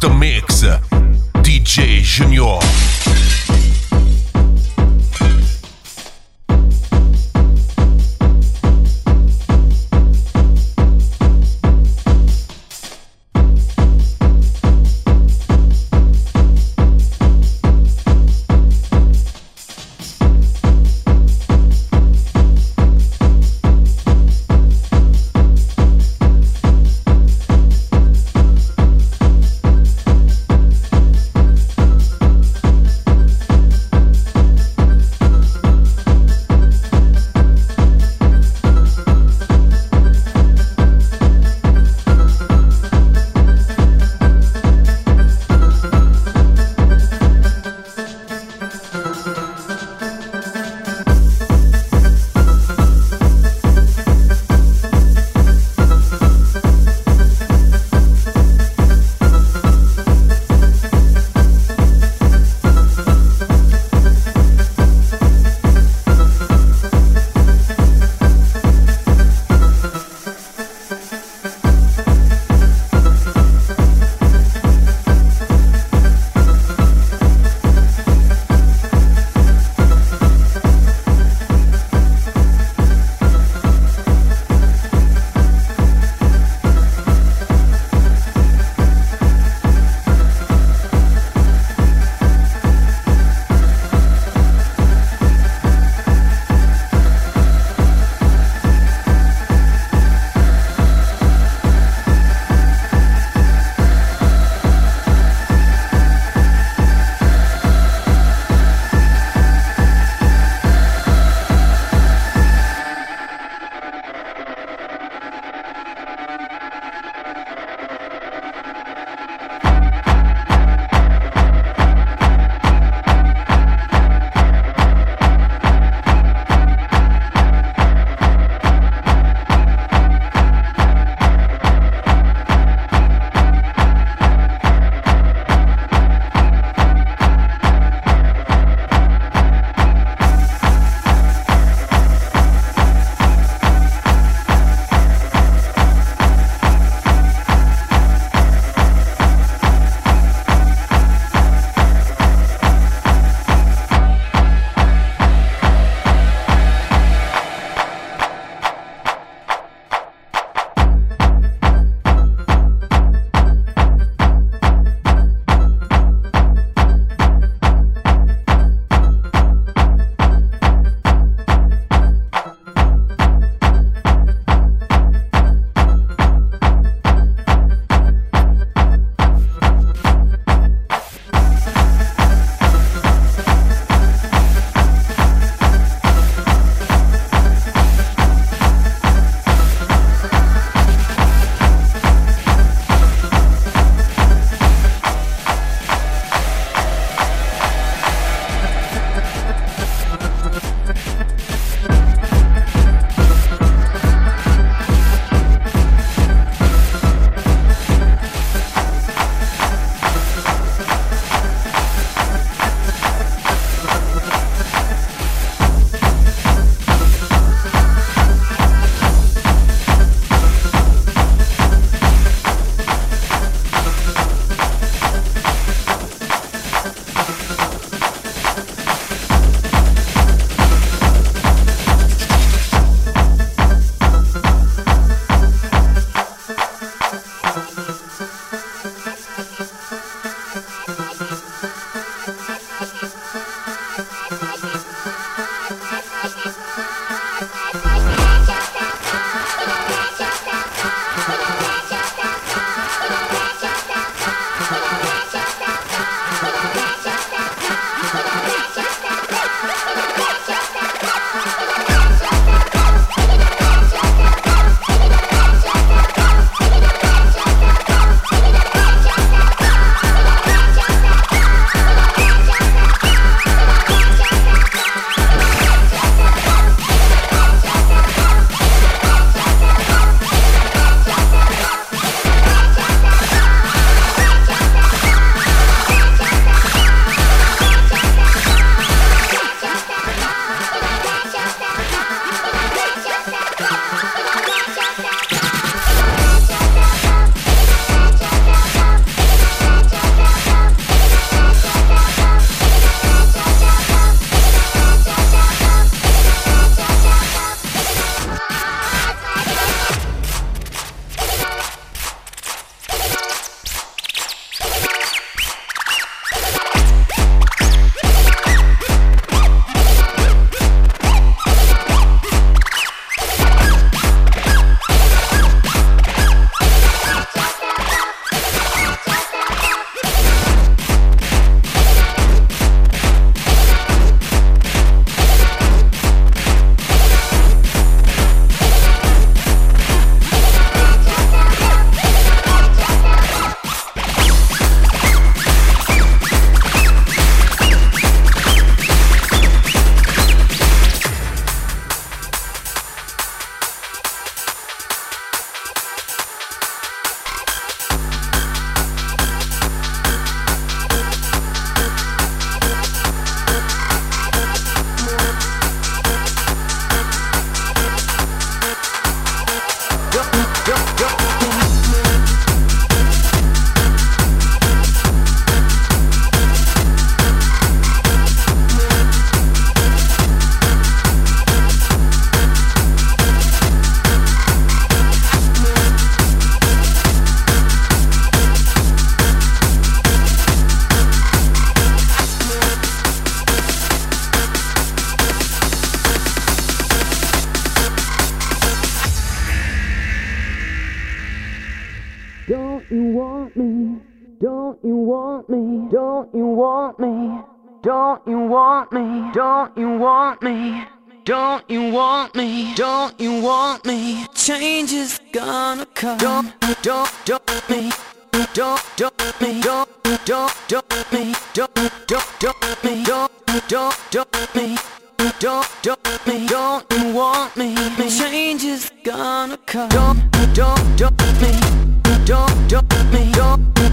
Master Mix, DJ Junior.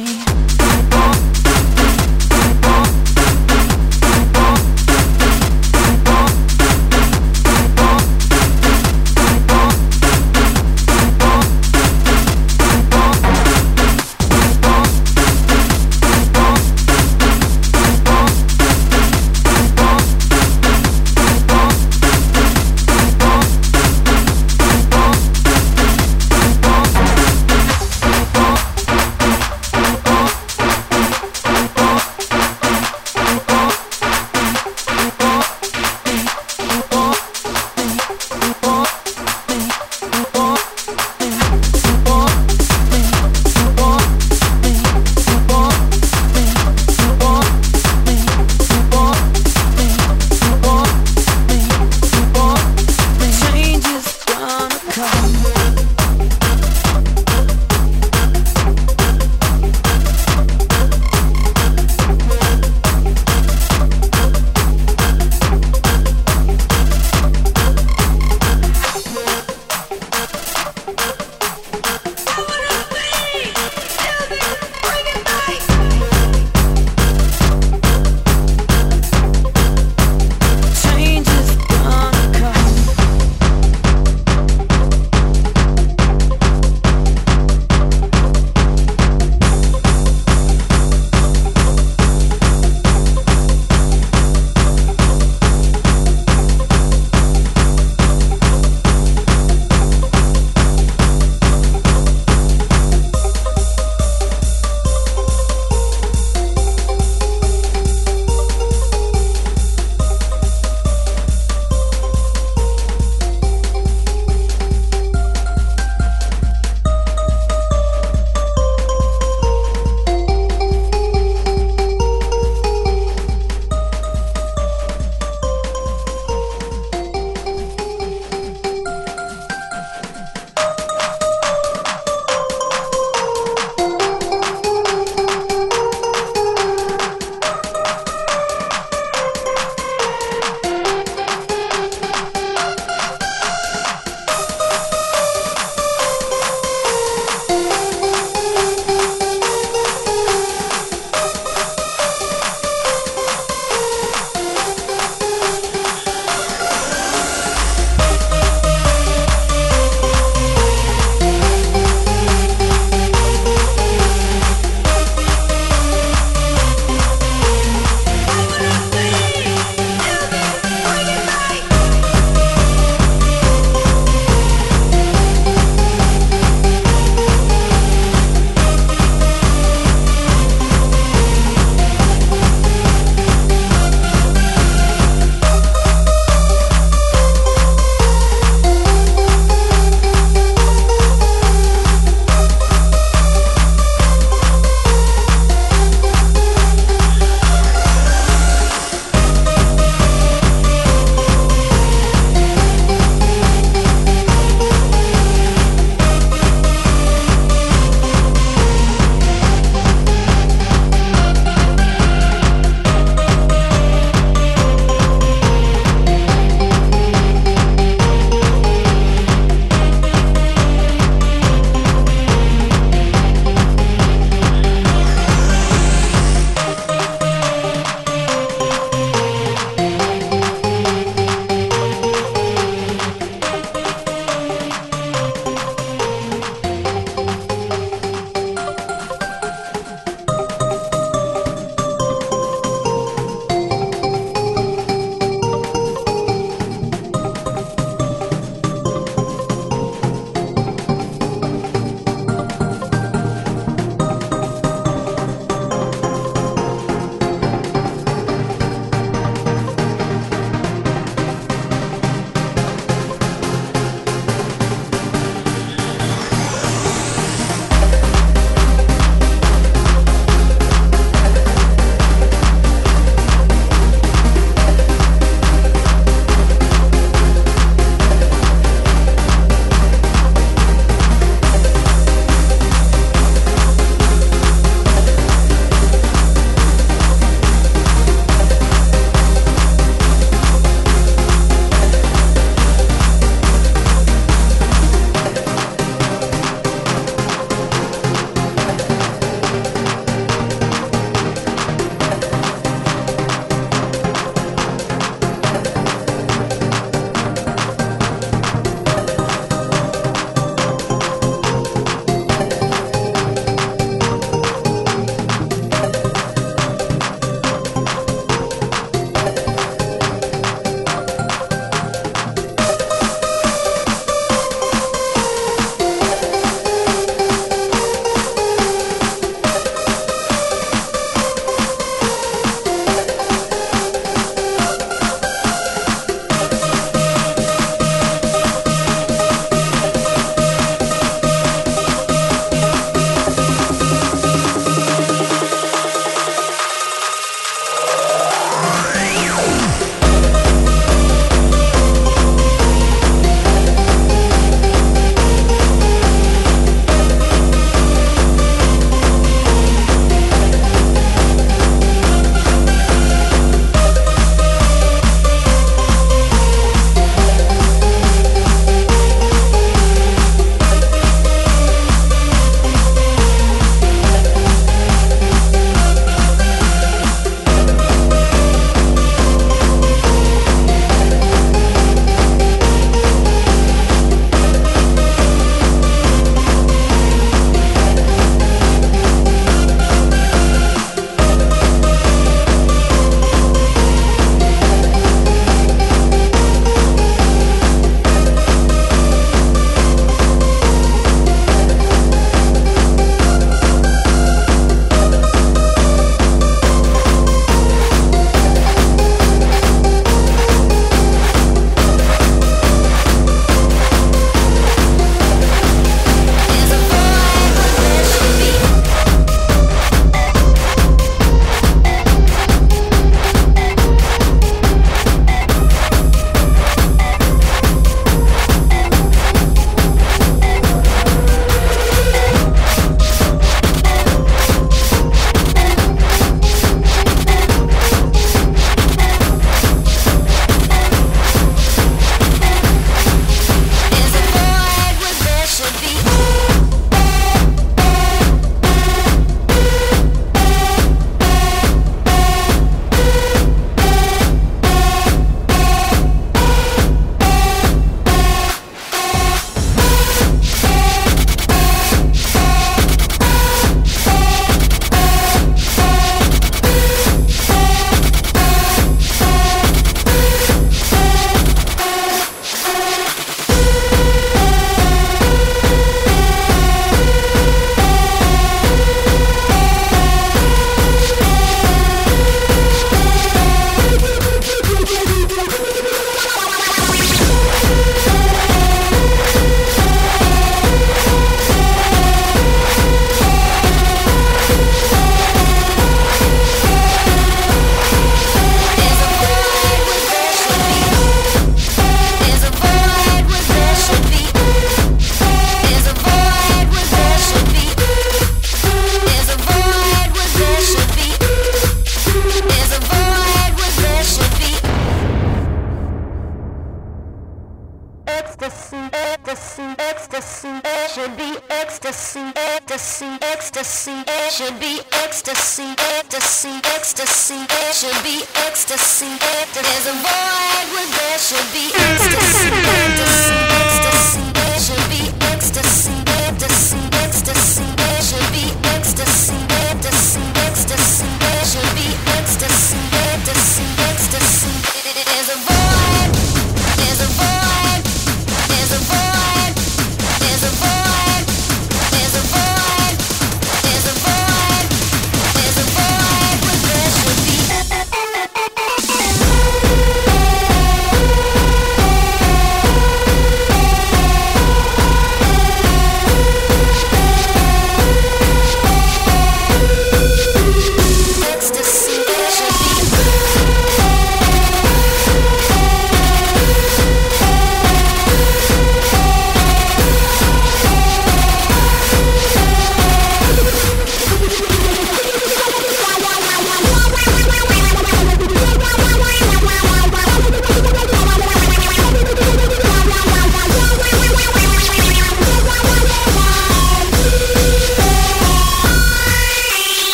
me.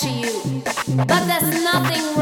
You. But there's nothing wrong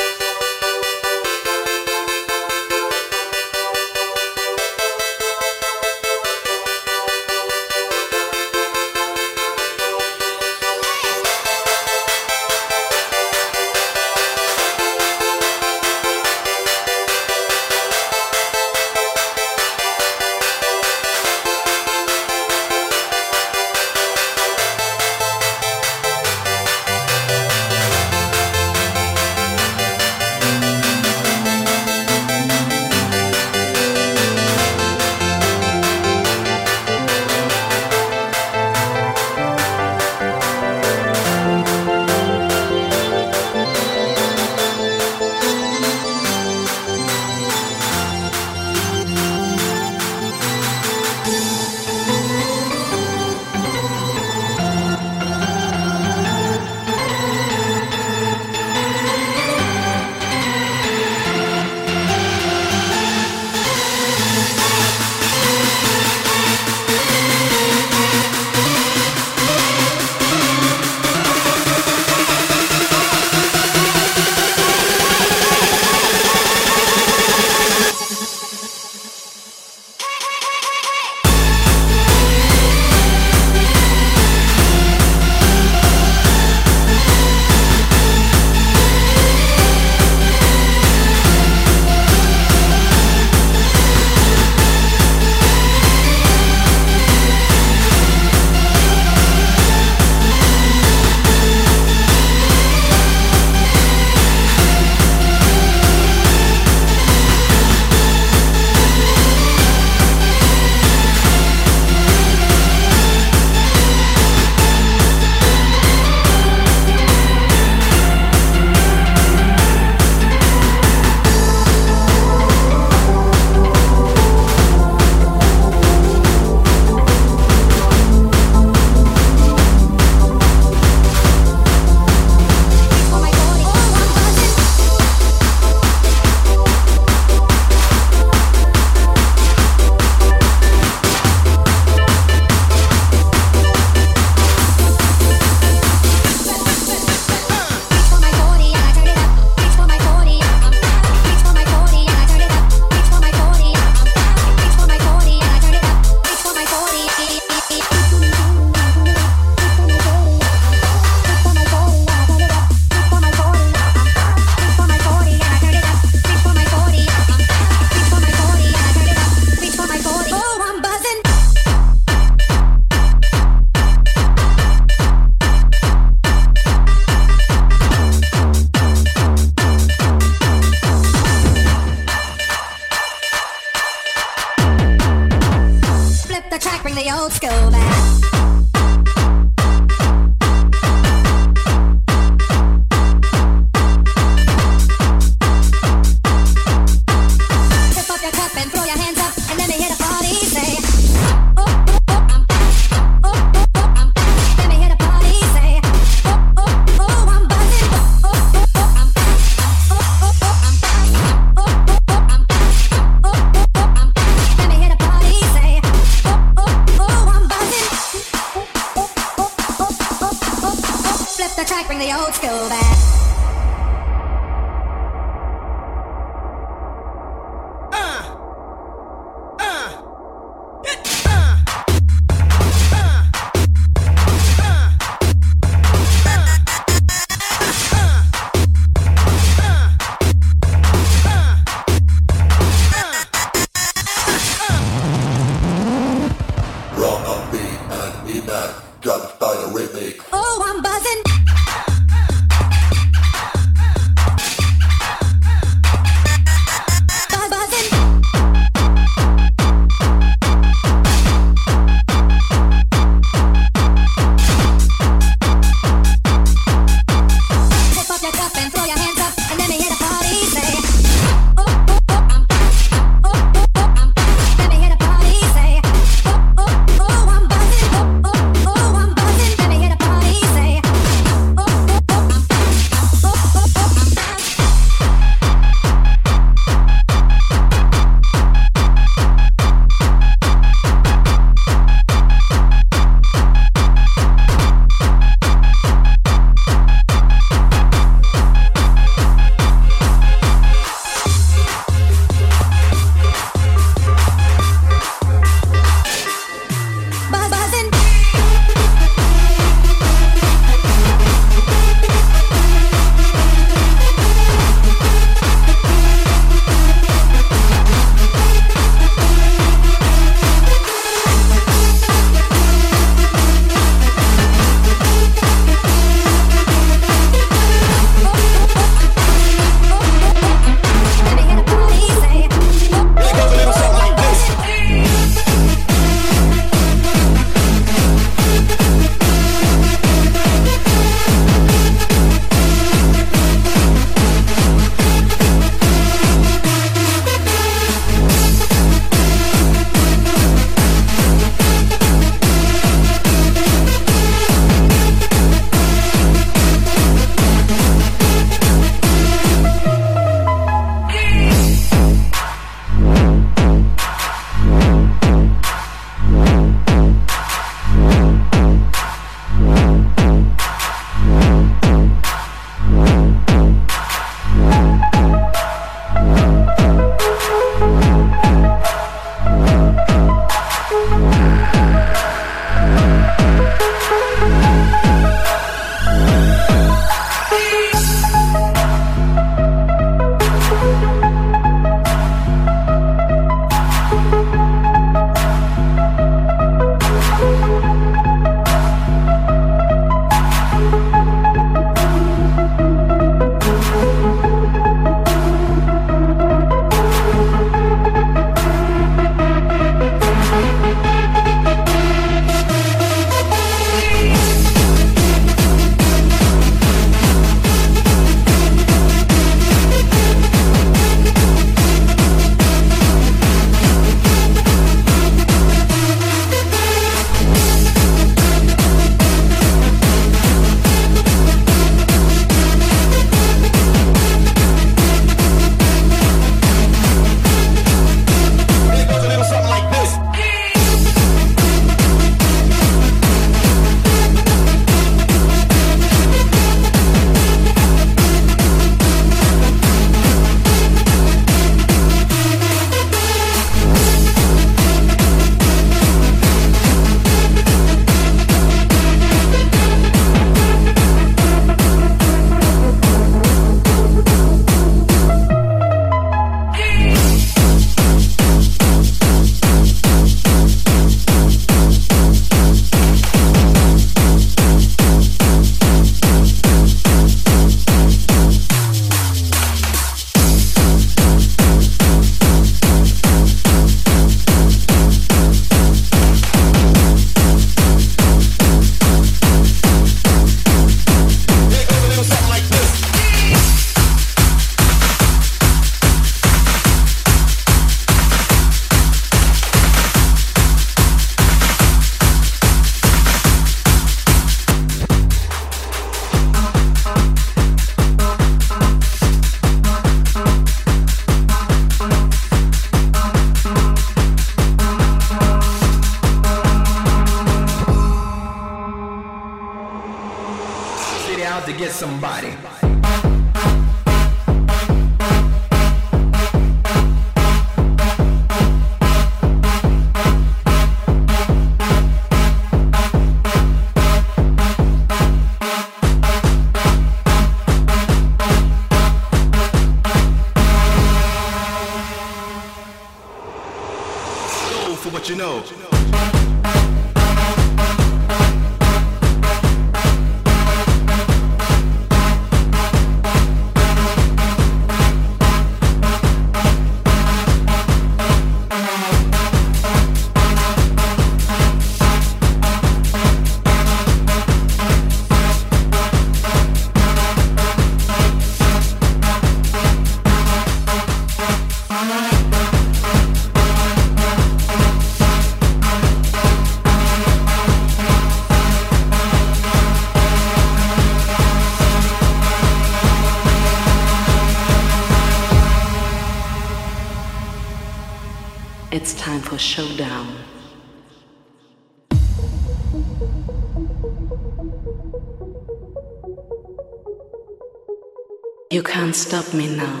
me now.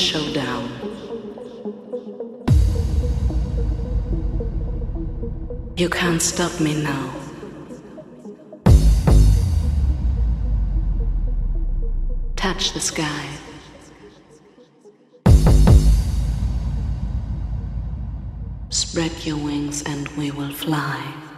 showdown. You can't stop me now. Touch the sky. Spread your wings and we will fly.